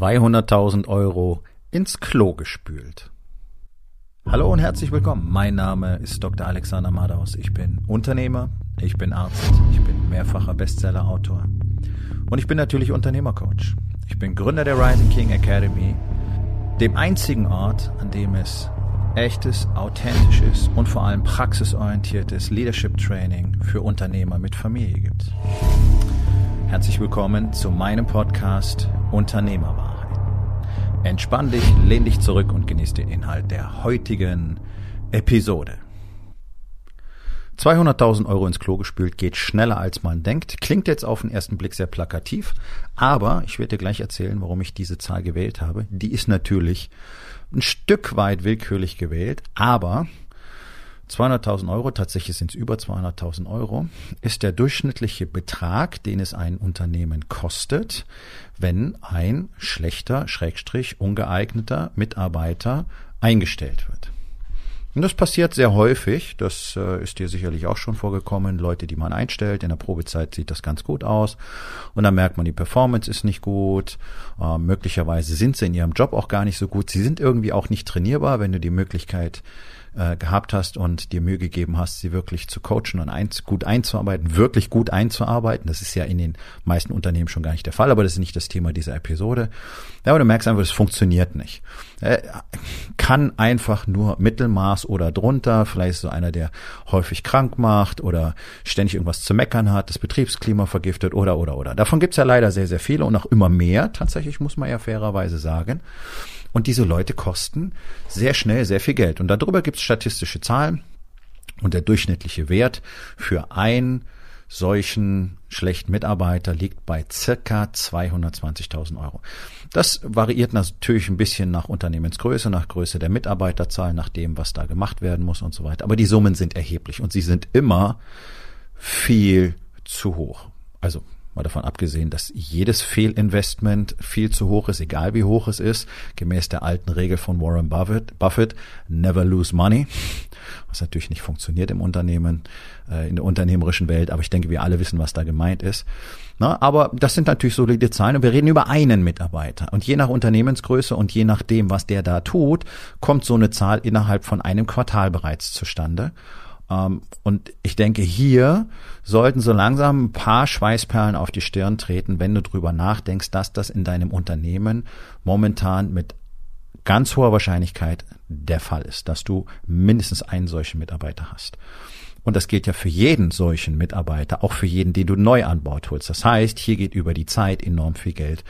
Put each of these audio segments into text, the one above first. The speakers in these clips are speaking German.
200.000 Euro ins Klo gespült. Hallo und herzlich willkommen. Mein Name ist Dr. Alexander Madaus. Ich bin Unternehmer, ich bin Arzt, ich bin mehrfacher Bestsellerautor und ich bin natürlich Unternehmercoach. Ich bin Gründer der Rising King Academy, dem einzigen Ort, an dem es echtes, authentisches und vor allem praxisorientiertes Leadership Training für Unternehmer mit Familie gibt. Herzlich willkommen zu meinem Podcast Unternehmerwahrheit. Entspann dich, lehn dich zurück und genieß den Inhalt der heutigen Episode. 200.000 Euro ins Klo gespült geht schneller als man denkt. Klingt jetzt auf den ersten Blick sehr plakativ, aber ich werde dir gleich erzählen, warum ich diese Zahl gewählt habe. Die ist natürlich ein Stück weit willkürlich gewählt, aber 200.000 Euro, tatsächlich sind es über 200.000 Euro, ist der durchschnittliche Betrag, den es ein Unternehmen kostet, wenn ein schlechter, schrägstrich, ungeeigneter Mitarbeiter eingestellt wird. Und das passiert sehr häufig. Das äh, ist dir sicherlich auch schon vorgekommen. Leute, die man einstellt, in der Probezeit sieht das ganz gut aus. Und dann merkt man, die Performance ist nicht gut. Äh, möglicherweise sind sie in ihrem Job auch gar nicht so gut. Sie sind irgendwie auch nicht trainierbar, wenn du die Möglichkeit äh, gehabt hast und dir Mühe gegeben hast, sie wirklich zu coachen und eins, gut einzuarbeiten, wirklich gut einzuarbeiten. Das ist ja in den meisten Unternehmen schon gar nicht der Fall, aber das ist nicht das Thema dieser Episode. Ja, aber du merkst einfach, es funktioniert nicht. Äh, kann einfach nur Mittelmaß oder drunter, vielleicht so einer, der häufig krank macht oder ständig irgendwas zu meckern hat, das Betriebsklima vergiftet oder oder oder. Davon gibt's ja leider sehr, sehr viele und auch immer mehr, tatsächlich muss man ja fairerweise sagen. Und diese Leute kosten sehr schnell sehr viel Geld. Und darüber gibt es statistische Zahlen. Und der durchschnittliche Wert für einen solchen schlechten Mitarbeiter liegt bei circa 220.000 Euro. Das variiert natürlich ein bisschen nach Unternehmensgröße, nach Größe der Mitarbeiterzahl, nach dem, was da gemacht werden muss und so weiter. Aber die Summen sind erheblich und sie sind immer viel zu hoch. Also Mal davon abgesehen, dass jedes Fehlinvestment viel zu hoch ist, egal wie hoch es ist, gemäß der alten Regel von Warren Buffett, Buffett never lose money, was natürlich nicht funktioniert im Unternehmen, äh, in der unternehmerischen Welt, aber ich denke, wir alle wissen, was da gemeint ist. Na, aber das sind natürlich solide Zahlen und wir reden über einen Mitarbeiter. Und je nach Unternehmensgröße und je nachdem, was der da tut, kommt so eine Zahl innerhalb von einem Quartal bereits zustande. Ähm, und ich denke, hier sollten so langsam ein paar Schweißperlen auf die Stirn treten, wenn du drüber nachdenkst, dass das in deinem Unternehmen momentan mit ganz hoher Wahrscheinlichkeit der Fall ist, dass du mindestens einen solchen Mitarbeiter hast. Und das gilt ja für jeden solchen Mitarbeiter, auch für jeden, den du neu an Bord holst. Das heißt, hier geht über die Zeit enorm viel Geld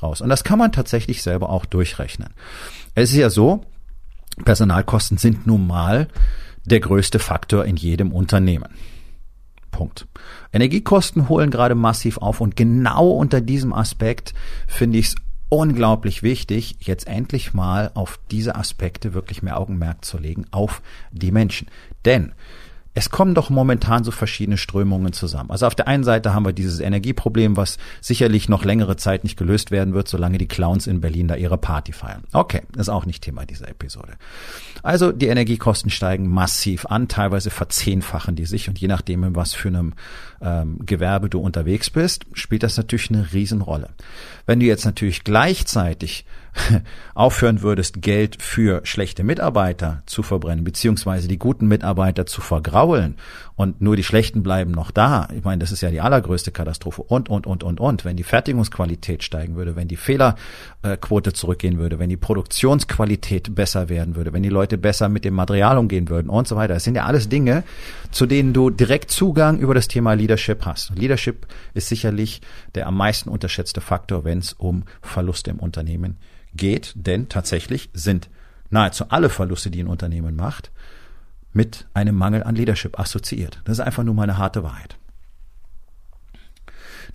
raus. Und das kann man tatsächlich selber auch durchrechnen. Es ist ja so, Personalkosten sind nun mal der größte Faktor in jedem Unternehmen. Punkt. Energiekosten holen gerade massiv auf und genau unter diesem Aspekt finde ich es unglaublich wichtig, jetzt endlich mal auf diese Aspekte wirklich mehr Augenmerk zu legen, auf die Menschen. Denn es kommen doch momentan so verschiedene Strömungen zusammen. Also auf der einen Seite haben wir dieses Energieproblem, was sicherlich noch längere Zeit nicht gelöst werden wird, solange die Clowns in Berlin da ihre Party feiern. Okay, ist auch nicht Thema dieser Episode. Also die Energiekosten steigen massiv an, teilweise verzehnfachen die sich und je nachdem, in was für einem ähm, Gewerbe du unterwegs bist, spielt das natürlich eine Riesenrolle. Wenn du jetzt natürlich gleichzeitig aufhören würdest, Geld für schlechte Mitarbeiter zu verbrennen, beziehungsweise die guten Mitarbeiter zu vergraulen und nur die schlechten bleiben noch da. Ich meine, das ist ja die allergrößte Katastrophe und, und, und, und, und. Wenn die Fertigungsqualität steigen würde, wenn die Fehlerquote zurückgehen würde, wenn die Produktionsqualität besser werden würde, wenn die Leute besser mit dem Material umgehen würden und so weiter. Das sind ja alles Dinge, zu denen du direkt Zugang über das Thema Leadership hast. Leadership ist sicherlich der am meisten unterschätzte Faktor, wenn es um Verluste im Unternehmen geht, denn tatsächlich sind nahezu alle Verluste, die ein Unternehmen macht, mit einem Mangel an Leadership assoziiert. Das ist einfach nur mal eine harte Wahrheit.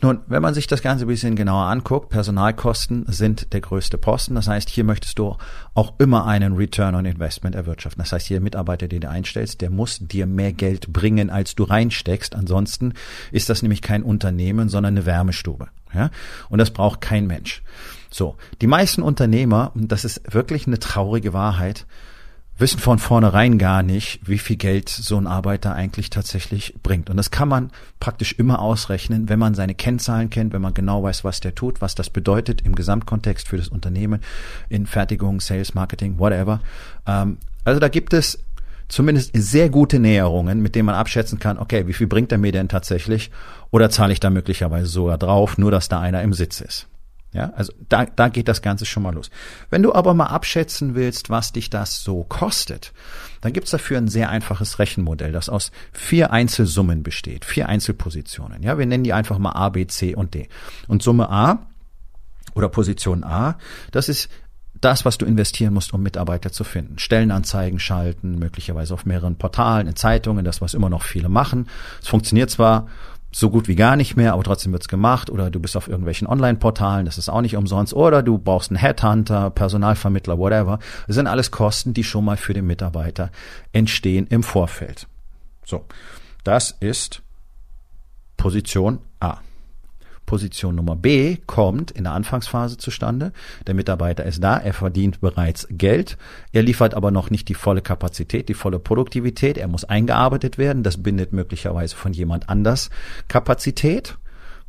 Nun, wenn man sich das Ganze ein bisschen genauer anguckt, Personalkosten sind der größte Posten. Das heißt, hier möchtest du auch immer einen Return on Investment erwirtschaften. Das heißt, hier Mitarbeiter, den du einstellst, der muss dir mehr Geld bringen, als du reinsteckst. Ansonsten ist das nämlich kein Unternehmen, sondern eine Wärmestube. Ja? Und das braucht kein Mensch. So, die meisten Unternehmer, und das ist wirklich eine traurige Wahrheit, wissen von vornherein gar nicht, wie viel Geld so ein Arbeiter eigentlich tatsächlich bringt. Und das kann man praktisch immer ausrechnen, wenn man seine Kennzahlen kennt, wenn man genau weiß, was der tut, was das bedeutet im Gesamtkontext für das Unternehmen, in Fertigung, Sales, Marketing, whatever. Ähm, also da gibt es zumindest sehr gute Näherungen, mit denen man abschätzen kann, okay, wie viel bringt er mir denn tatsächlich? Oder zahle ich da möglicherweise sogar drauf, nur dass da einer im Sitz ist? Ja, also da, da geht das Ganze schon mal los. Wenn du aber mal abschätzen willst, was dich das so kostet, dann gibt's dafür ein sehr einfaches Rechenmodell, das aus vier Einzelsummen besteht, vier Einzelpositionen. Ja, wir nennen die einfach mal A, B, C und D. Und Summe A oder Position A, das ist das, was du investieren musst, um Mitarbeiter zu finden. Stellenanzeigen schalten, möglicherweise auf mehreren Portalen, in Zeitungen, das, was immer noch viele machen. Es funktioniert zwar so gut wie gar nicht mehr, aber trotzdem wird's gemacht. Oder du bist auf irgendwelchen Online-Portalen, das ist auch nicht umsonst. Oder du brauchst einen Headhunter, Personalvermittler, whatever. Das sind alles Kosten, die schon mal für den Mitarbeiter entstehen im Vorfeld. So, das ist Position. Position Nummer B kommt in der Anfangsphase zustande. Der Mitarbeiter ist da, er verdient bereits Geld, er liefert aber noch nicht die volle Kapazität, die volle Produktivität, er muss eingearbeitet werden, das bindet möglicherweise von jemand anders Kapazität,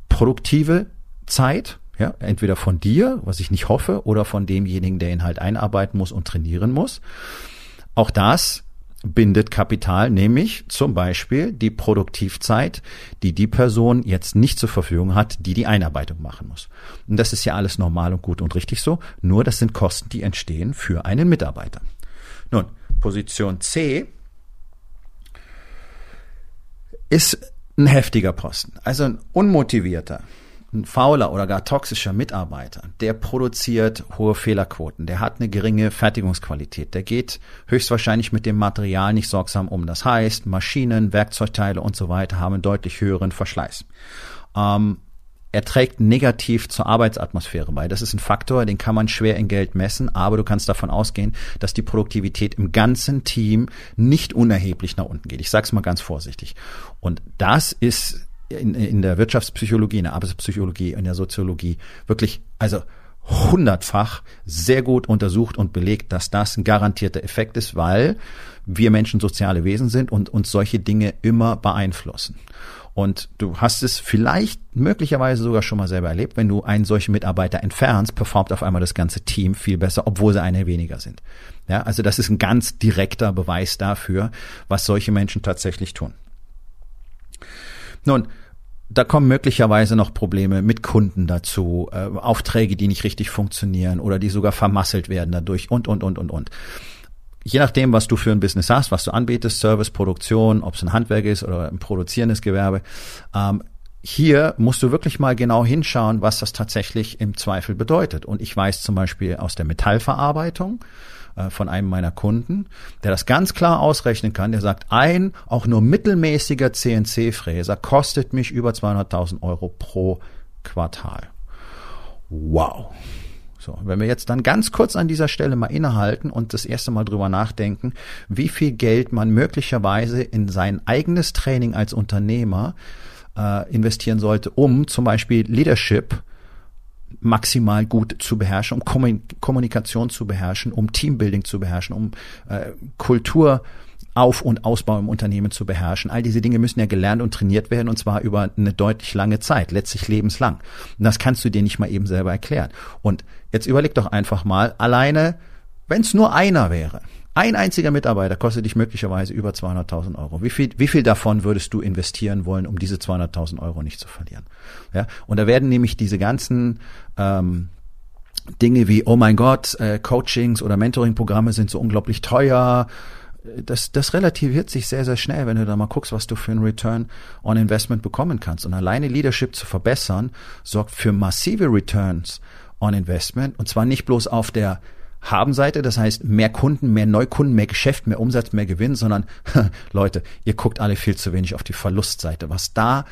produktive Zeit, ja, entweder von dir, was ich nicht hoffe, oder von demjenigen, der ihn halt einarbeiten muss und trainieren muss. Auch das bindet Kapital, nämlich zum Beispiel die Produktivzeit, die die Person jetzt nicht zur Verfügung hat, die die Einarbeitung machen muss. Und das ist ja alles normal und gut und richtig so, nur das sind Kosten, die entstehen für einen Mitarbeiter. Nun, Position C ist ein heftiger Posten, also ein unmotivierter, ein fauler oder gar toxischer Mitarbeiter, der produziert hohe Fehlerquoten, der hat eine geringe Fertigungsqualität, der geht höchstwahrscheinlich mit dem Material nicht sorgsam um. Das heißt, Maschinen, Werkzeugteile und so weiter haben einen deutlich höheren Verschleiß. Ähm, er trägt negativ zur Arbeitsatmosphäre bei. Das ist ein Faktor, den kann man schwer in Geld messen, aber du kannst davon ausgehen, dass die Produktivität im ganzen Team nicht unerheblich nach unten geht. Ich sage es mal ganz vorsichtig. Und das ist in, in der Wirtschaftspsychologie, in der Arbeitspsychologie, in der Soziologie wirklich, also hundertfach sehr gut untersucht und belegt, dass das ein garantierter Effekt ist, weil wir Menschen soziale Wesen sind und uns solche Dinge immer beeinflussen. Und du hast es vielleicht möglicherweise sogar schon mal selber erlebt, wenn du einen solchen Mitarbeiter entfernst, performt auf einmal das ganze Team viel besser, obwohl sie eine weniger sind. Ja, also das ist ein ganz direkter Beweis dafür, was solche Menschen tatsächlich tun. Nun, da kommen möglicherweise noch Probleme mit Kunden dazu, äh, Aufträge, die nicht richtig funktionieren oder die sogar vermasselt werden dadurch und, und, und, und, und. Je nachdem, was du für ein Business hast, was du anbietest, Service, Produktion, ob es ein Handwerk ist oder ein produzierendes Gewerbe, ähm, hier musst du wirklich mal genau hinschauen, was das tatsächlich im Zweifel bedeutet. Und ich weiß zum Beispiel aus der Metallverarbeitung, von einem meiner Kunden, der das ganz klar ausrechnen kann. Der sagt, ein auch nur mittelmäßiger CNC-Fräser kostet mich über 200.000 Euro pro Quartal. Wow. So, wenn wir jetzt dann ganz kurz an dieser Stelle mal innehalten und das erste Mal drüber nachdenken, wie viel Geld man möglicherweise in sein eigenes Training als Unternehmer äh, investieren sollte, um zum Beispiel Leadership maximal gut zu beherrschen, um Kommunikation zu beherrschen, um Teambuilding zu beherrschen, um äh, Kultur auf- und Ausbau im Unternehmen zu beherrschen. All diese Dinge müssen ja gelernt und trainiert werden und zwar über eine deutlich lange Zeit, letztlich lebenslang. Und das kannst du dir nicht mal eben selber erklären. Und jetzt überleg doch einfach mal, alleine, wenn es nur einer wäre, ein einziger Mitarbeiter kostet dich möglicherweise über 200.000 Euro. Wie viel, wie viel davon würdest du investieren wollen, um diese 200.000 Euro nicht zu verlieren? Ja, und da werden nämlich diese ganzen ähm, Dinge wie, oh mein Gott, äh, Coachings oder Mentoring-Programme sind so unglaublich teuer. Das, das relativiert sich sehr, sehr schnell, wenn du da mal guckst, was du für einen Return on Investment bekommen kannst. Und alleine Leadership zu verbessern, sorgt für massive Returns on Investment. Und zwar nicht bloß auf der Habenseite, das heißt mehr Kunden, mehr Neukunden, mehr Geschäft, mehr Umsatz, mehr Gewinn, sondern Leute, ihr guckt alle viel zu wenig auf die Verlustseite. Was da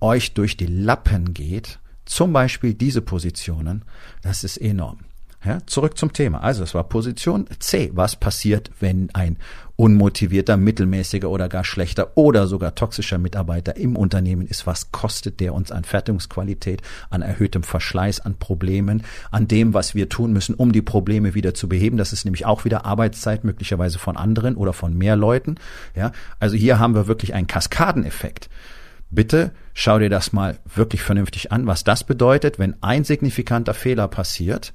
euch durch die Lappen geht, zum Beispiel diese Positionen, das ist enorm. Ja, zurück zum Thema. Also es war Position C. Was passiert, wenn ein unmotivierter, mittelmäßiger oder gar schlechter oder sogar toxischer Mitarbeiter im Unternehmen ist? Was kostet der uns an Fertigungsqualität, an erhöhtem Verschleiß, an Problemen, an dem, was wir tun müssen, um die Probleme wieder zu beheben? Das ist nämlich auch wieder Arbeitszeit möglicherweise von anderen oder von mehr Leuten. Ja, also hier haben wir wirklich einen Kaskadeneffekt. Bitte schau dir das mal wirklich vernünftig an, was das bedeutet, wenn ein signifikanter Fehler passiert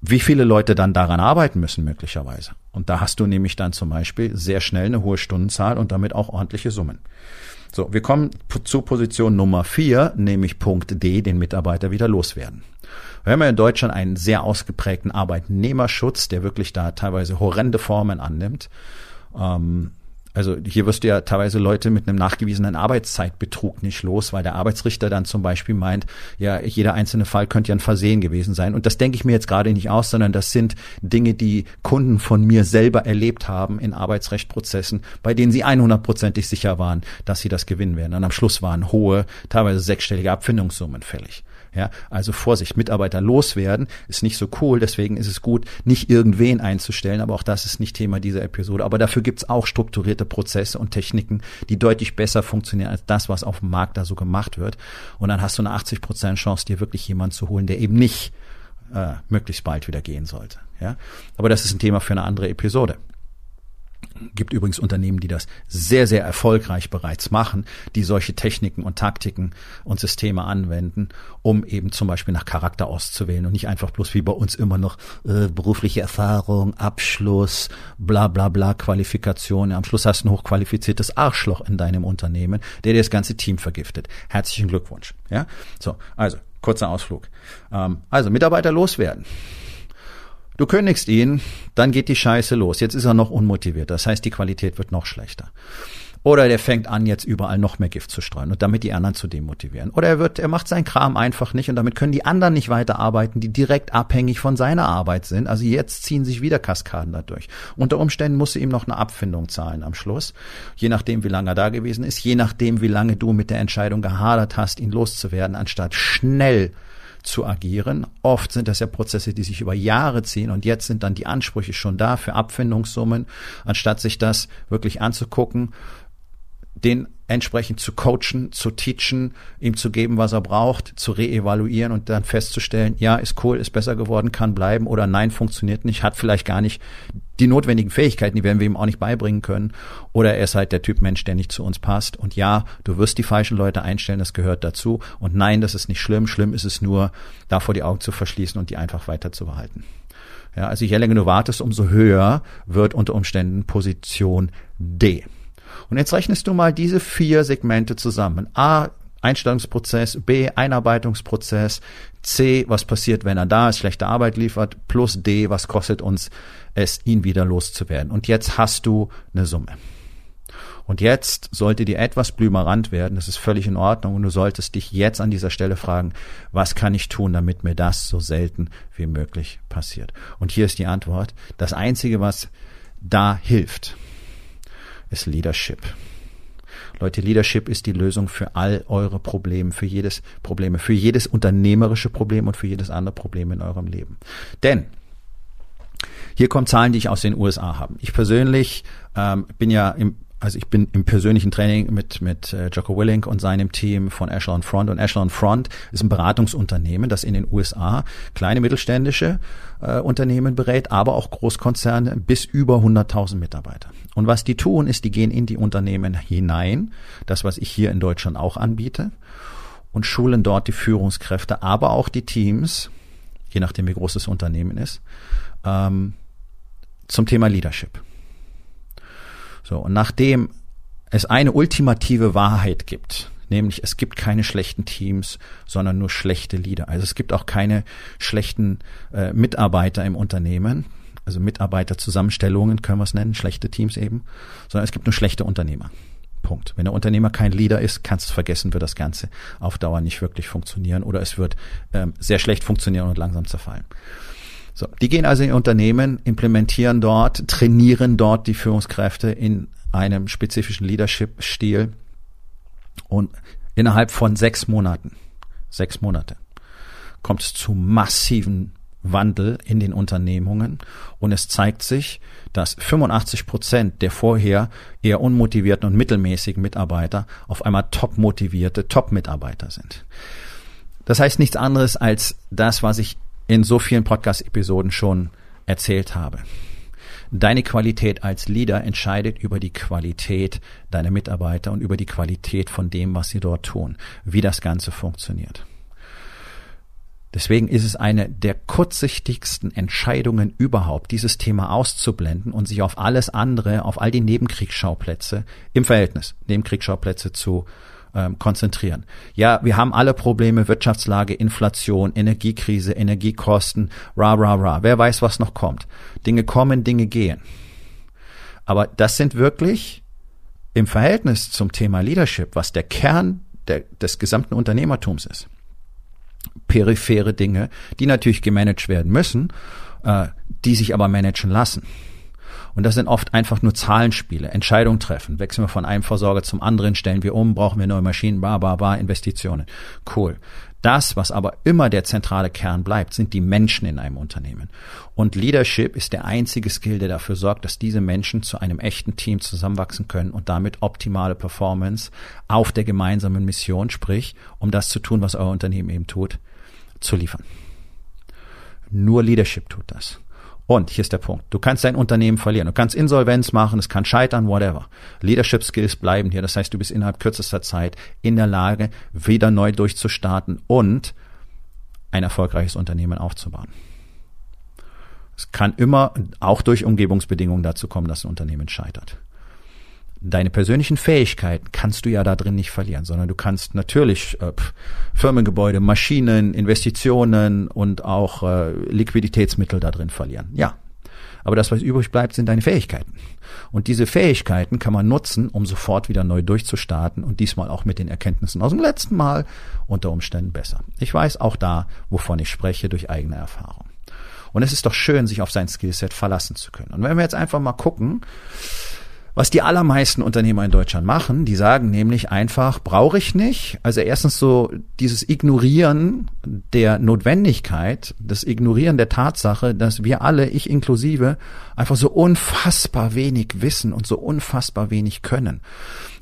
wie viele Leute dann daran arbeiten müssen möglicherweise. Und da hast du nämlich dann zum Beispiel sehr schnell eine hohe Stundenzahl und damit auch ordentliche Summen. So, wir kommen zu Position Nummer vier, nämlich Punkt D, den Mitarbeiter wieder loswerden. Wir haben ja in Deutschland einen sehr ausgeprägten Arbeitnehmerschutz, der wirklich da teilweise horrende Formen annimmt. Ähm, also hier wirst du ja teilweise Leute mit einem nachgewiesenen Arbeitszeitbetrug nicht los, weil der Arbeitsrichter dann zum Beispiel meint, ja, jeder einzelne Fall könnte ja ein Versehen gewesen sein. Und das denke ich mir jetzt gerade nicht aus, sondern das sind Dinge, die Kunden von mir selber erlebt haben in Arbeitsrechtprozessen, bei denen sie 100%ig sicher waren, dass sie das gewinnen werden. Und am Schluss waren hohe, teilweise sechsstellige Abfindungssummen fällig. Ja, also Vorsicht, Mitarbeiter loswerden ist nicht so cool, deswegen ist es gut, nicht irgendwen einzustellen, aber auch das ist nicht Thema dieser Episode. Aber dafür gibt's auch strukturierte Prozesse und Techniken, die deutlich besser funktionieren als das, was auf dem Markt da so gemacht wird. Und dann hast du eine 80 Prozent Chance, dir wirklich jemanden zu holen, der eben nicht äh, möglichst bald wieder gehen sollte. Ja, aber das ist ein Thema für eine andere Episode gibt übrigens Unternehmen, die das sehr, sehr erfolgreich bereits machen, die solche Techniken und Taktiken und Systeme anwenden, um eben zum Beispiel nach Charakter auszuwählen und nicht einfach bloß wie bei uns immer noch äh, berufliche Erfahrung, Abschluss, bla bla bla, Qualifikation. Am Schluss hast du ein hochqualifiziertes Arschloch in deinem Unternehmen, der dir das ganze Team vergiftet. Herzlichen Glückwunsch. Ja, so, also kurzer Ausflug. Ähm, also Mitarbeiter loswerden. Du kündigst ihn, dann geht die Scheiße los. Jetzt ist er noch unmotiviert. Das heißt, die Qualität wird noch schlechter. Oder der fängt an, jetzt überall noch mehr Gift zu streuen und damit die anderen zu demotivieren. Oder er wird, er macht seinen Kram einfach nicht und damit können die anderen nicht weiterarbeiten, die direkt abhängig von seiner Arbeit sind. Also jetzt ziehen sich wieder Kaskaden dadurch. Unter Umständen musst du ihm noch eine Abfindung zahlen am Schluss. Je nachdem, wie lange er da gewesen ist, je nachdem, wie lange du mit der Entscheidung gehadert hast, ihn loszuwerden, anstatt schnell zu agieren. Oft sind das ja Prozesse, die sich über Jahre ziehen und jetzt sind dann die Ansprüche schon da für Abfindungssummen, anstatt sich das wirklich anzugucken, den entsprechend zu coachen, zu teachen, ihm zu geben, was er braucht, zu reevaluieren und dann festzustellen, ja, ist cool, ist besser geworden, kann bleiben oder nein, funktioniert nicht, hat vielleicht gar nicht die notwendigen Fähigkeiten, die werden wir ihm auch nicht beibringen können. Oder er ist halt der Typ Mensch, der nicht zu uns passt. Und ja, du wirst die falschen Leute einstellen, das gehört dazu. Und nein, das ist nicht schlimm. Schlimm ist es nur, davor die Augen zu verschließen und die einfach weiter zu behalten. Ja, also je länger du wartest, umso höher wird unter Umständen Position D. Und jetzt rechnest du mal diese vier Segmente zusammen. A, Einstellungsprozess, B, Einarbeitungsprozess, C, was passiert, wenn er da ist, schlechte Arbeit liefert, plus D, was kostet uns es, ihn wieder loszuwerden. Und jetzt hast du eine Summe. Und jetzt sollte dir etwas blümerant werden, das ist völlig in Ordnung und du solltest dich jetzt an dieser Stelle fragen, was kann ich tun, damit mir das so selten wie möglich passiert. Und hier ist die Antwort, das Einzige, was da hilft, ist Leadership. Leute, Leadership ist die Lösung für all eure Probleme, für jedes Probleme, für jedes unternehmerische Problem und für jedes andere Problem in eurem Leben. Denn hier kommen Zahlen, die ich aus den USA habe. Ich persönlich ähm, bin ja im also ich bin im persönlichen Training mit, mit äh, Jocko Willink und seinem Team von Echelon Front. Und Echelon Front ist ein Beratungsunternehmen, das in den USA kleine mittelständische äh, Unternehmen berät, aber auch Großkonzerne bis über 100.000 Mitarbeiter. Und was die tun, ist, die gehen in die Unternehmen hinein, das, was ich hier in Deutschland auch anbiete, und schulen dort die Führungskräfte, aber auch die Teams, je nachdem wie groß das Unternehmen ist, ähm, zum Thema Leadership. So, und nachdem es eine ultimative Wahrheit gibt, nämlich es gibt keine schlechten Teams, sondern nur schlechte Leader. Also es gibt auch keine schlechten äh, Mitarbeiter im Unternehmen, also Mitarbeiterzusammenstellungen können wir es nennen, schlechte Teams eben, sondern es gibt nur schlechte Unternehmer. Punkt. Wenn der Unternehmer kein Leader ist, kannst du vergessen, wird das Ganze auf Dauer nicht wirklich funktionieren oder es wird ähm, sehr schlecht funktionieren und langsam zerfallen. So, die gehen also in Unternehmen, implementieren dort, trainieren dort die Führungskräfte in einem spezifischen Leadership-Stil und innerhalb von sechs Monaten, sechs Monate, kommt es zu massiven Wandel in den Unternehmungen und es zeigt sich, dass 85 Prozent der vorher eher unmotivierten und mittelmäßigen Mitarbeiter auf einmal top motivierte Top-Mitarbeiter sind. Das heißt nichts anderes als das, was ich in so vielen Podcast-Episoden schon erzählt habe. Deine Qualität als Leader entscheidet über die Qualität deiner Mitarbeiter und über die Qualität von dem, was sie dort tun, wie das Ganze funktioniert. Deswegen ist es eine der kurzsichtigsten Entscheidungen überhaupt, dieses Thema auszublenden und sich auf alles andere, auf all die Nebenkriegsschauplätze im Verhältnis, Nebenkriegsschauplätze zu ähm, konzentrieren. Ja, wir haben alle Probleme, Wirtschaftslage, Inflation, Energiekrise, Energiekosten, ra, ra, ra. Wer weiß, was noch kommt. Dinge kommen, Dinge gehen. Aber das sind wirklich im Verhältnis zum Thema Leadership, was der Kern der, des gesamten Unternehmertums ist periphere Dinge, die natürlich gemanagt werden müssen, äh, die sich aber managen lassen. Und das sind oft einfach nur Zahlenspiele, Entscheidungen treffen. Wechseln wir von einem Versorger zum anderen, stellen wir um, brauchen wir neue Maschinen, ba, ba, ba, Investitionen. Cool. Das, was aber immer der zentrale Kern bleibt, sind die Menschen in einem Unternehmen. Und Leadership ist der einzige Skill, der dafür sorgt, dass diese Menschen zu einem echten Team zusammenwachsen können und damit optimale Performance auf der gemeinsamen Mission, sprich, um das zu tun, was euer Unternehmen eben tut, zu liefern. Nur Leadership tut das. Und hier ist der Punkt. Du kannst dein Unternehmen verlieren. Du kannst Insolvenz machen, es kann scheitern, whatever. Leadership Skills bleiben hier. Das heißt, du bist innerhalb kürzester Zeit in der Lage, wieder neu durchzustarten und ein erfolgreiches Unternehmen aufzubauen. Es kann immer auch durch Umgebungsbedingungen dazu kommen, dass ein Unternehmen scheitert deine persönlichen Fähigkeiten kannst du ja da drin nicht verlieren, sondern du kannst natürlich äh, Firmengebäude, Maschinen, Investitionen und auch äh, Liquiditätsmittel da drin verlieren. Ja. Aber das, was übrig bleibt, sind deine Fähigkeiten. Und diese Fähigkeiten kann man nutzen, um sofort wieder neu durchzustarten und diesmal auch mit den Erkenntnissen aus dem letzten Mal unter Umständen besser. Ich weiß auch da, wovon ich spreche, durch eigene Erfahrung. Und es ist doch schön, sich auf sein Skillset verlassen zu können. Und wenn wir jetzt einfach mal gucken, was die allermeisten Unternehmer in Deutschland machen, die sagen nämlich einfach, brauche ich nicht. Also erstens so dieses Ignorieren der Notwendigkeit, das Ignorieren der Tatsache, dass wir alle, ich inklusive, einfach so unfassbar wenig wissen und so unfassbar wenig können.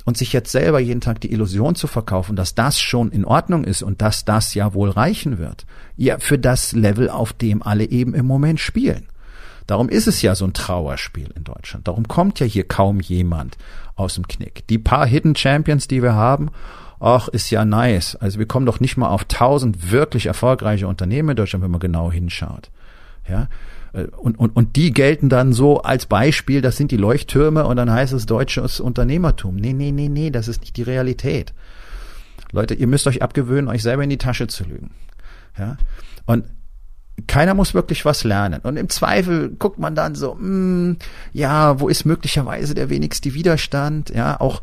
Und sich jetzt selber jeden Tag die Illusion zu verkaufen, dass das schon in Ordnung ist und dass das ja wohl reichen wird. Ja, für das Level, auf dem alle eben im Moment spielen. Darum ist es ja so ein Trauerspiel in Deutschland. Darum kommt ja hier kaum jemand aus dem Knick. Die paar Hidden Champions, die wir haben, ach, ist ja nice. Also wir kommen doch nicht mal auf tausend wirklich erfolgreiche Unternehmen in Deutschland, wenn man genau hinschaut. Ja, äh, und, und, und die gelten dann so als Beispiel, das sind die Leuchttürme und dann heißt es deutsches Unternehmertum. Nee, nee, nee, nee, das ist nicht die Realität. Leute, ihr müsst euch abgewöhnen, euch selber in die Tasche zu lügen. Ja? Und keiner muss wirklich was lernen. Und im Zweifel guckt man dann so, mh, hm, ja, wo ist möglicherweise der wenigste Widerstand? Ja, auch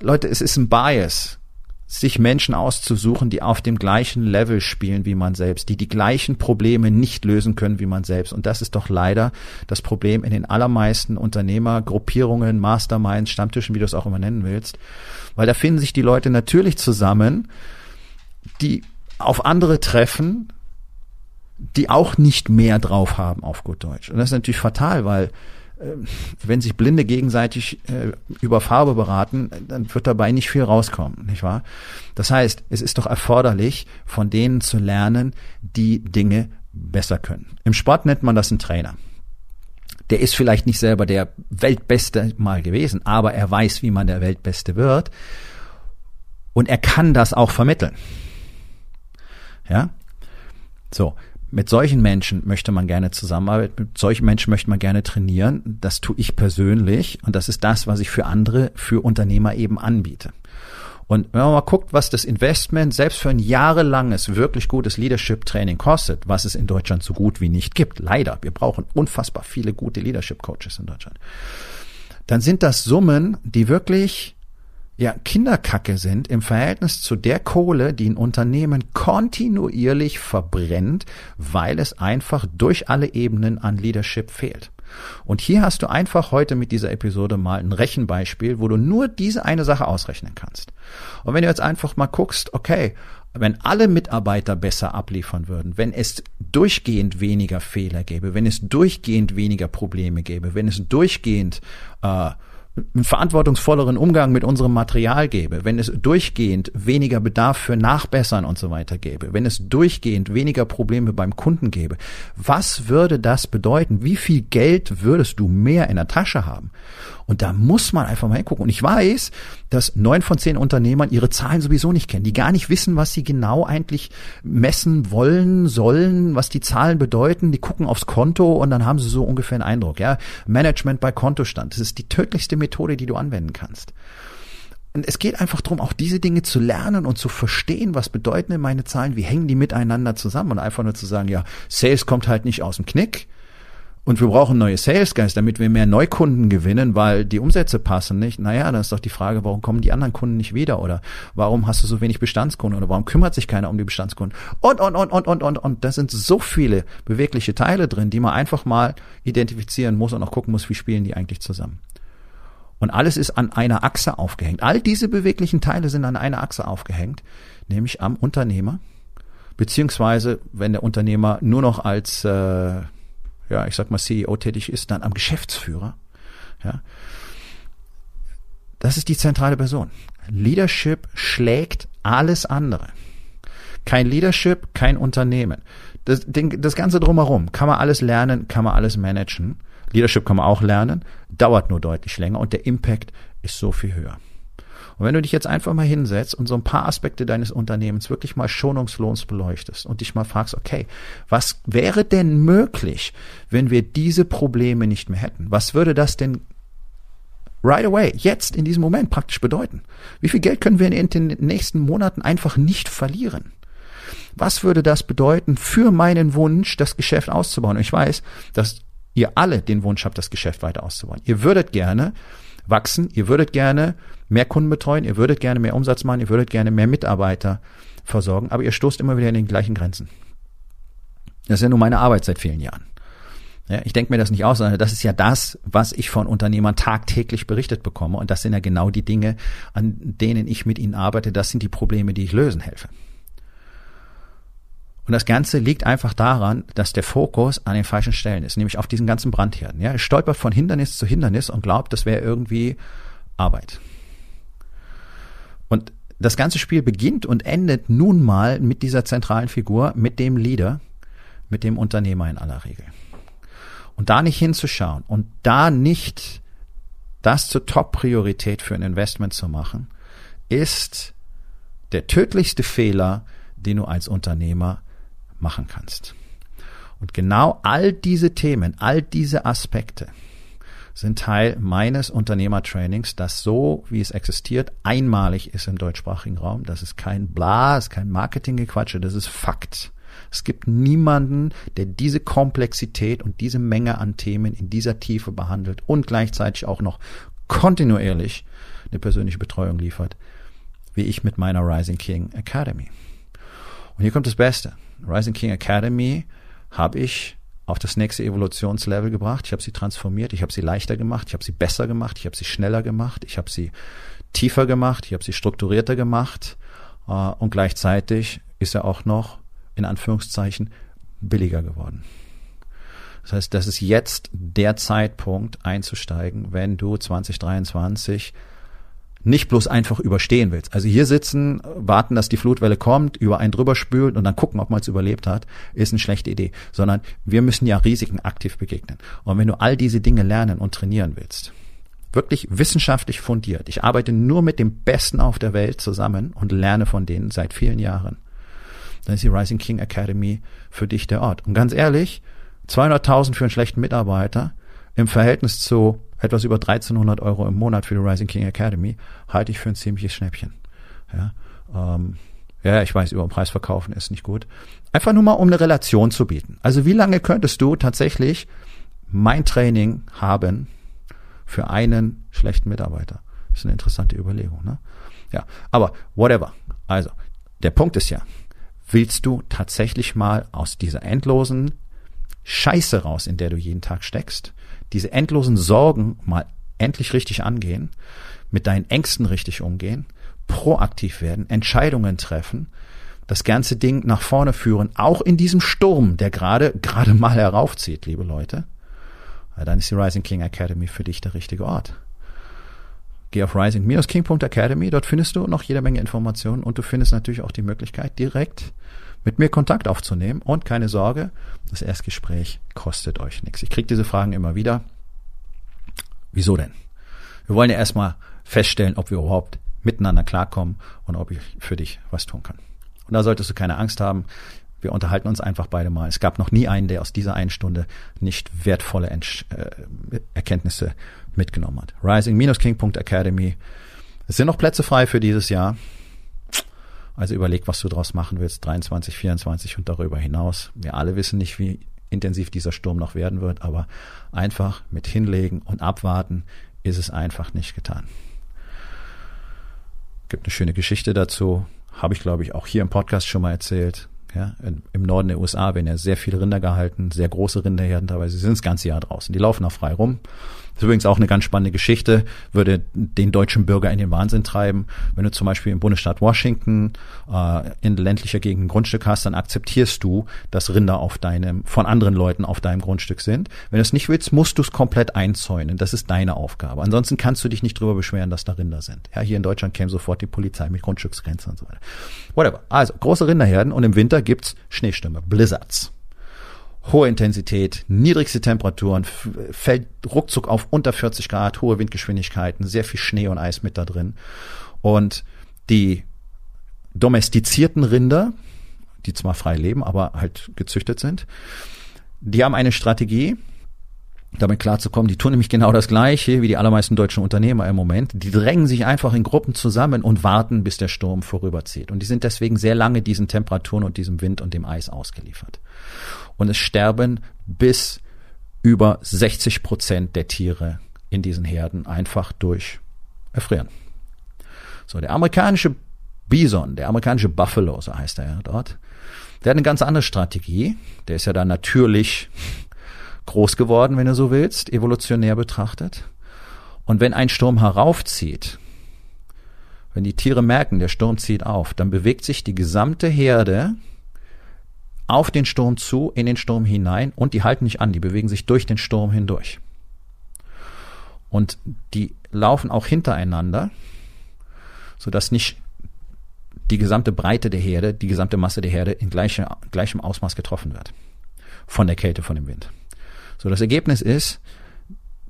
Leute, es ist ein Bias, sich Menschen auszusuchen, die auf dem gleichen Level spielen wie man selbst, die die gleichen Probleme nicht lösen können wie man selbst. Und das ist doch leider das Problem in den allermeisten Unternehmergruppierungen, Masterminds, Stammtischen, wie du es auch immer nennen willst. Weil da finden sich die Leute natürlich zusammen, die auf andere treffen, die auch nicht mehr drauf haben auf gut Deutsch. Und das ist natürlich fatal, weil äh, wenn sich Blinde gegenseitig äh, über Farbe beraten, dann wird dabei nicht viel rauskommen, nicht wahr? Das heißt, es ist doch erforderlich, von denen zu lernen, die Dinge besser können. Im Sport nennt man das einen Trainer. Der ist vielleicht nicht selber der Weltbeste mal gewesen, aber er weiß, wie man der Weltbeste wird. Und er kann das auch vermitteln. Ja? So mit solchen Menschen möchte man gerne zusammenarbeiten, mit solchen Menschen möchte man gerne trainieren. Das tue ich persönlich und das ist das, was ich für andere, für Unternehmer eben anbiete. Und wenn man mal guckt, was das Investment selbst für ein jahrelanges, wirklich gutes Leadership-Training kostet, was es in Deutschland so gut wie nicht gibt, leider, wir brauchen unfassbar viele gute Leadership-Coaches in Deutschland, dann sind das Summen, die wirklich ja, Kinderkacke sind im Verhältnis zu der Kohle, die ein Unternehmen kontinuierlich verbrennt, weil es einfach durch alle Ebenen an Leadership fehlt. Und hier hast du einfach heute mit dieser Episode mal ein Rechenbeispiel, wo du nur diese eine Sache ausrechnen kannst. Und wenn du jetzt einfach mal guckst, okay, wenn alle Mitarbeiter besser abliefern würden, wenn es durchgehend weniger Fehler gäbe, wenn es durchgehend weniger Probleme gäbe, wenn es durchgehend äh, einen verantwortungsvolleren Umgang mit unserem Material gäbe, wenn es durchgehend weniger Bedarf für Nachbessern und so weiter gäbe, wenn es durchgehend weniger Probleme beim Kunden gäbe, was würde das bedeuten? Wie viel Geld würdest du mehr in der Tasche haben? Und da muss man einfach mal hingucken. Und ich weiß, dass neun von zehn Unternehmern ihre Zahlen sowieso nicht kennen, die gar nicht wissen, was sie genau eigentlich messen wollen, sollen, was die Zahlen bedeuten. Die gucken aufs Konto und dann haben sie so ungefähr einen Eindruck. Ja, Management bei Kontostand. Das ist die tödlichste Methode, die du anwenden kannst. Und es geht einfach darum, auch diese Dinge zu lernen und zu verstehen, was bedeuten denn meine Zahlen, wie hängen die miteinander zusammen und einfach nur zu sagen, ja, Sales kommt halt nicht aus dem Knick, und wir brauchen neue Sales Guys, damit wir mehr Neukunden gewinnen, weil die Umsätze passen nicht. Naja, dann ist doch die Frage, warum kommen die anderen Kunden nicht wieder? Oder warum hast du so wenig Bestandskunden? Oder warum kümmert sich keiner um die Bestandskunden? Und, und, und, und, und, und, und. Da sind so viele bewegliche Teile drin, die man einfach mal identifizieren muss und auch gucken muss, wie spielen die eigentlich zusammen. Und alles ist an einer Achse aufgehängt. All diese beweglichen Teile sind an einer Achse aufgehängt, nämlich am Unternehmer, beziehungsweise wenn der Unternehmer nur noch als äh, ja, ich sag mal CEO tätig ist, dann am Geschäftsführer. Ja. Das ist die zentrale Person. Leadership schlägt alles andere. Kein Leadership, kein Unternehmen. Das, das Ganze drumherum kann man alles lernen, kann man alles managen. Leadership kann man auch lernen, dauert nur deutlich länger und der Impact ist so viel höher. Und wenn du dich jetzt einfach mal hinsetzt und so ein paar Aspekte deines Unternehmens wirklich mal schonungslos beleuchtest und dich mal fragst, okay, was wäre denn möglich, wenn wir diese Probleme nicht mehr hätten? Was würde das denn right away, jetzt in diesem Moment praktisch bedeuten? Wie viel Geld können wir in den nächsten Monaten einfach nicht verlieren? Was würde das bedeuten für meinen Wunsch, das Geschäft auszubauen? Ich weiß, dass ihr alle den Wunsch habt, das Geschäft weiter auszubauen. Ihr würdet gerne wachsen, ihr würdet gerne mehr Kunden betreuen, ihr würdet gerne mehr Umsatz machen, ihr würdet gerne mehr Mitarbeiter versorgen, aber ihr stoßt immer wieder in den gleichen Grenzen. Das ist ja nur meine Arbeit seit vielen Jahren. Ja, ich denke mir das nicht aus, sondern das ist ja das, was ich von Unternehmern tagtäglich berichtet bekomme. Und das sind ja genau die Dinge, an denen ich mit ihnen arbeite. Das sind die Probleme, die ich lösen helfe. Und das Ganze liegt einfach daran, dass der Fokus an den falschen Stellen ist, nämlich auf diesen ganzen Brandherden. Ja, er stolpert von Hindernis zu Hindernis und glaubt, das wäre irgendwie Arbeit. Und das ganze Spiel beginnt und endet nun mal mit dieser zentralen Figur, mit dem Leader, mit dem Unternehmer in aller Regel. Und da nicht hinzuschauen und da nicht das zur Top-Priorität für ein Investment zu machen, ist der tödlichste Fehler, den du als Unternehmer machen kannst. Und genau all diese Themen, all diese Aspekte, sind Teil meines Unternehmertrainings, das so, wie es existiert, einmalig ist im deutschsprachigen Raum. Das ist kein Bla, ist kein Marketinggequatsche, das ist Fakt. Es gibt niemanden, der diese Komplexität und diese Menge an Themen in dieser Tiefe behandelt und gleichzeitig auch noch kontinuierlich eine persönliche Betreuung liefert, wie ich mit meiner Rising King Academy. Und hier kommt das Beste. Rising King Academy habe ich auf das nächste Evolutionslevel gebracht. Ich habe sie transformiert, ich habe sie leichter gemacht, ich habe sie besser gemacht, ich habe sie schneller gemacht, ich habe sie tiefer gemacht, ich habe sie strukturierter gemacht äh, und gleichzeitig ist er auch noch in Anführungszeichen billiger geworden. Das heißt, das ist jetzt der Zeitpunkt einzusteigen, wenn du 2023 nicht bloß einfach überstehen willst. Also hier sitzen, warten, dass die Flutwelle kommt, über einen drüber spült und dann gucken, ob man es überlebt hat, ist eine schlechte Idee. Sondern wir müssen ja Risiken aktiv begegnen. Und wenn du all diese Dinge lernen und trainieren willst, wirklich wissenschaftlich fundiert, ich arbeite nur mit dem Besten auf der Welt zusammen und lerne von denen seit vielen Jahren, dann ist die Rising King Academy für dich der Ort. Und ganz ehrlich, 200.000 für einen schlechten Mitarbeiter im Verhältnis zu etwas über 1300 Euro im Monat für die Rising King Academy halte ich für ein ziemliches Schnäppchen. Ja, ähm, ja, ich weiß, über den Preis verkaufen ist nicht gut. Einfach nur mal, um eine Relation zu bieten. Also wie lange könntest du tatsächlich mein Training haben für einen schlechten Mitarbeiter? Das ist eine interessante Überlegung. Ne? Ja, aber whatever. Also, der Punkt ist ja, willst du tatsächlich mal aus dieser endlosen Scheiße raus, in der du jeden Tag steckst, diese endlosen Sorgen mal endlich richtig angehen, mit deinen Ängsten richtig umgehen, proaktiv werden, Entscheidungen treffen, das ganze Ding nach vorne führen, auch in diesem Sturm, der gerade, gerade mal heraufzieht, liebe Leute, dann ist die Rising King Academy für dich der richtige Ort. Geh auf rising-king.academy, dort findest du noch jede Menge Informationen und du findest natürlich auch die Möglichkeit, direkt mit mir Kontakt aufzunehmen. Und keine Sorge, das Erstgespräch kostet euch nichts. Ich kriege diese Fragen immer wieder. Wieso denn? Wir wollen ja erstmal feststellen, ob wir überhaupt miteinander klarkommen und ob ich für dich was tun kann. Und da solltest du keine Angst haben. Wir unterhalten uns einfach beide mal. Es gab noch nie einen, der aus dieser einen Stunde nicht wertvolle Entsch äh, Erkenntnisse mitgenommen hat. Rising-king.academy. Es sind noch Plätze frei für dieses Jahr. Also überleg, was du daraus machen willst. 23, 24 und darüber hinaus. Wir alle wissen nicht, wie intensiv dieser Sturm noch werden wird, aber einfach mit hinlegen und abwarten ist es einfach nicht getan. Gibt eine schöne Geschichte dazu. Habe ich, glaube ich, auch hier im Podcast schon mal erzählt. Ja, Im Norden der USA werden ja sehr viele Rinder gehalten, sehr große Rinderherden dabei. Sie sind das ganze Jahr draußen. Die laufen auch frei rum. Ist übrigens auch eine ganz spannende Geschichte, würde den deutschen Bürger in den Wahnsinn treiben. Wenn du zum Beispiel im Bundesstaat Washington äh, in ländlicher Gegend ein Grundstück hast, dann akzeptierst du, dass Rinder auf deinem, von anderen Leuten auf deinem Grundstück sind. Wenn du es nicht willst, musst du es komplett einzäunen. Das ist deine Aufgabe. Ansonsten kannst du dich nicht drüber beschweren, dass da Rinder sind. Ja, hier in Deutschland käme sofort die Polizei mit Grundstücksgrenze und so weiter. Whatever. Also, große Rinderherden und im Winter gibt's Schneestürme, Blizzards hohe Intensität, niedrigste Temperaturen, fällt ruckzuck auf unter 40 Grad, hohe Windgeschwindigkeiten, sehr viel Schnee und Eis mit da drin. Und die domestizierten Rinder, die zwar frei leben, aber halt gezüchtet sind, die haben eine Strategie, damit klarzukommen. Die tun nämlich genau das Gleiche wie die allermeisten deutschen Unternehmer im Moment. Die drängen sich einfach in Gruppen zusammen und warten, bis der Sturm vorüberzieht. Und die sind deswegen sehr lange diesen Temperaturen und diesem Wind und dem Eis ausgeliefert und es sterben bis über 60 Prozent der Tiere in diesen Herden einfach durch Erfrieren. So, der amerikanische Bison, der amerikanische Buffalo, so heißt er ja dort, der hat eine ganz andere Strategie. Der ist ja da natürlich groß geworden, wenn du so willst, evolutionär betrachtet. Und wenn ein Sturm heraufzieht, wenn die Tiere merken, der Sturm zieht auf, dann bewegt sich die gesamte Herde auf den Sturm zu, in den Sturm hinein und die halten nicht an, die bewegen sich durch den Sturm hindurch. Und die laufen auch hintereinander, sodass nicht die gesamte Breite der Herde, die gesamte Masse der Herde in gleichem, gleichem Ausmaß getroffen wird. Von der Kälte, von dem Wind. So, das Ergebnis ist,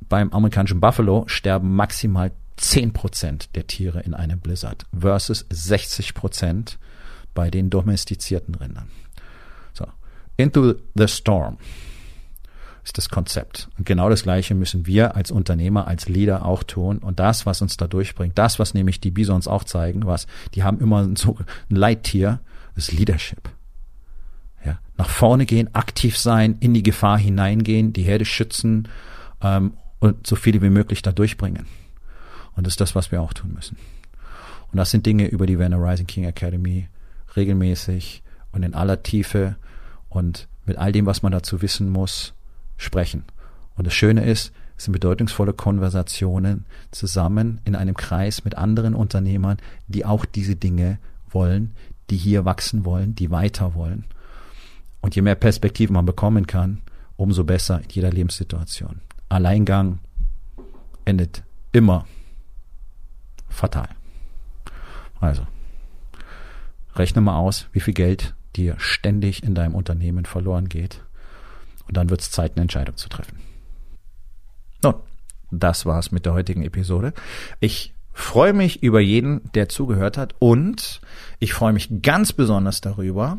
beim amerikanischen Buffalo sterben maximal 10% der Tiere in einem Blizzard versus 60% bei den domestizierten Rindern. Into the Storm ist das Konzept. Und genau das Gleiche müssen wir als Unternehmer, als Leader auch tun. Und das, was uns da durchbringt, das, was nämlich die Bisons auch zeigen, was, die haben immer so ein Leittier, ist Leadership. Ja, nach vorne gehen, aktiv sein, in die Gefahr hineingehen, die Herde schützen ähm, und so viele wie möglich da durchbringen. Und das ist das, was wir auch tun müssen. Und das sind Dinge, über die wir in der Rising King Academy regelmäßig und in aller Tiefe und mit all dem, was man dazu wissen muss, sprechen. Und das Schöne ist, es sind bedeutungsvolle Konversationen zusammen in einem Kreis mit anderen Unternehmern, die auch diese Dinge wollen, die hier wachsen wollen, die weiter wollen. Und je mehr Perspektiven man bekommen kann, umso besser in jeder Lebenssituation. Alleingang endet immer fatal. Also, rechne mal aus, wie viel Geld dir ständig in deinem Unternehmen verloren geht. Und dann wird es Zeit, eine Entscheidung zu treffen. Nun, das war's mit der heutigen Episode. Ich freue mich über jeden, der zugehört hat und ich freue mich ganz besonders darüber,